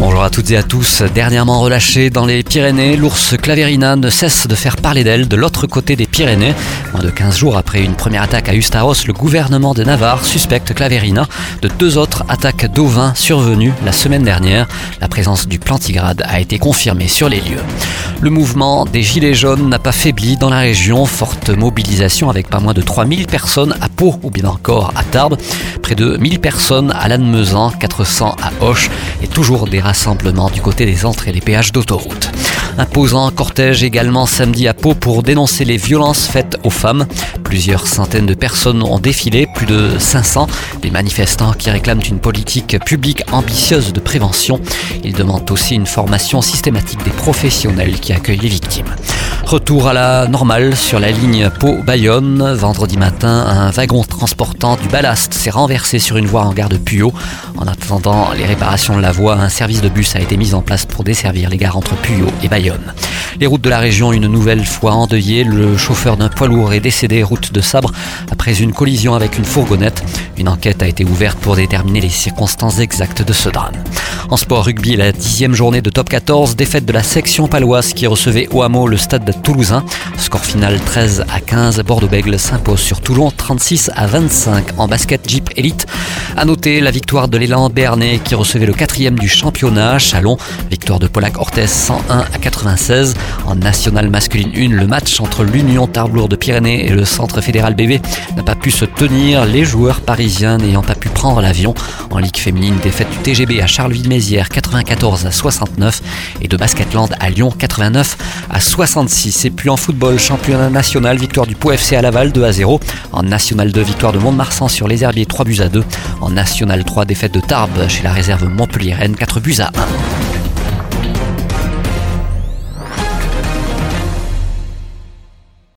Bonjour à toutes et à tous. Dernièrement relâchée dans les Pyrénées, l'ours Claverina ne cesse de faire parler d'elle de l'autre côté des Pyrénées. Moins de 15 jours après une première attaque à Ustaros, le gouvernement de Navarre suspecte Claverina de deux autres attaques d'ovins survenues la semaine dernière. La présence du plantigrade a été confirmée sur les lieux. Le mouvement des Gilets jaunes n'a pas faibli dans la région. Forte mobilisation avec pas moins de 3000 personnes à Pau ou bien encore à Tarbes. Près de 1000 personnes à Lannemezan, 400 à Hoche et toujours des rassemblement du côté des entrées des péages d'autoroute. Imposant cortège également samedi à Pau pour dénoncer les violences faites aux femmes. Plusieurs centaines de personnes ont défilé, plus de 500. Des manifestants qui réclament une politique publique ambitieuse de prévention. Ils demandent aussi une formation systématique des professionnels qui accueillent les victimes. Retour à la normale sur la ligne Pau-Bayonne. Vendredi matin, un wagon transportant du ballast s'est renversé sur une voie en gare de Puyo. En attendant les réparations de la voie, un service de bus a été mis en place pour desservir les gares entre Puyo et Bayonne. Les routes de la région une nouvelle fois endeuillées. Le chauffeur d'un poids lourd est décédé route de Sabre après une collision avec une fourgonnette. Une enquête a été ouverte pour déterminer les circonstances exactes de ce drame. En sport rugby, la dixième journée de top 14, défaite de la section paloise qui recevait au hameau le stade toulousain. Score final 13 à 15, Bordeaux-Bègle s'impose sur Toulon 36 à 25 en basket Jeep Elite. À noter la victoire de l'élan Bernay qui recevait le quatrième du championnat. Chalon, victoire de Polak Orthez 101 à 96. En nationale masculine 1, le match entre l'Union Tarblour de Pyrénées et le Centre fédéral BB n'a pas pu se tenir. Les joueurs parisiens n'ayant pas pu prendre l'avion. En Ligue féminine, défaite du TGB à Charleville-Mézières 94 à 69 et de Basketland à Lyon 89 à 66. Et puis en football, championnat national, victoire du Pau FC à Laval 2 à 0. En National 2, victoire de Mont-de-Marsan sur les Herbiers 3 buts à 2. En National 3, défaite de Tarbes chez la réserve Montpellier-Rennes 4 buts à 1.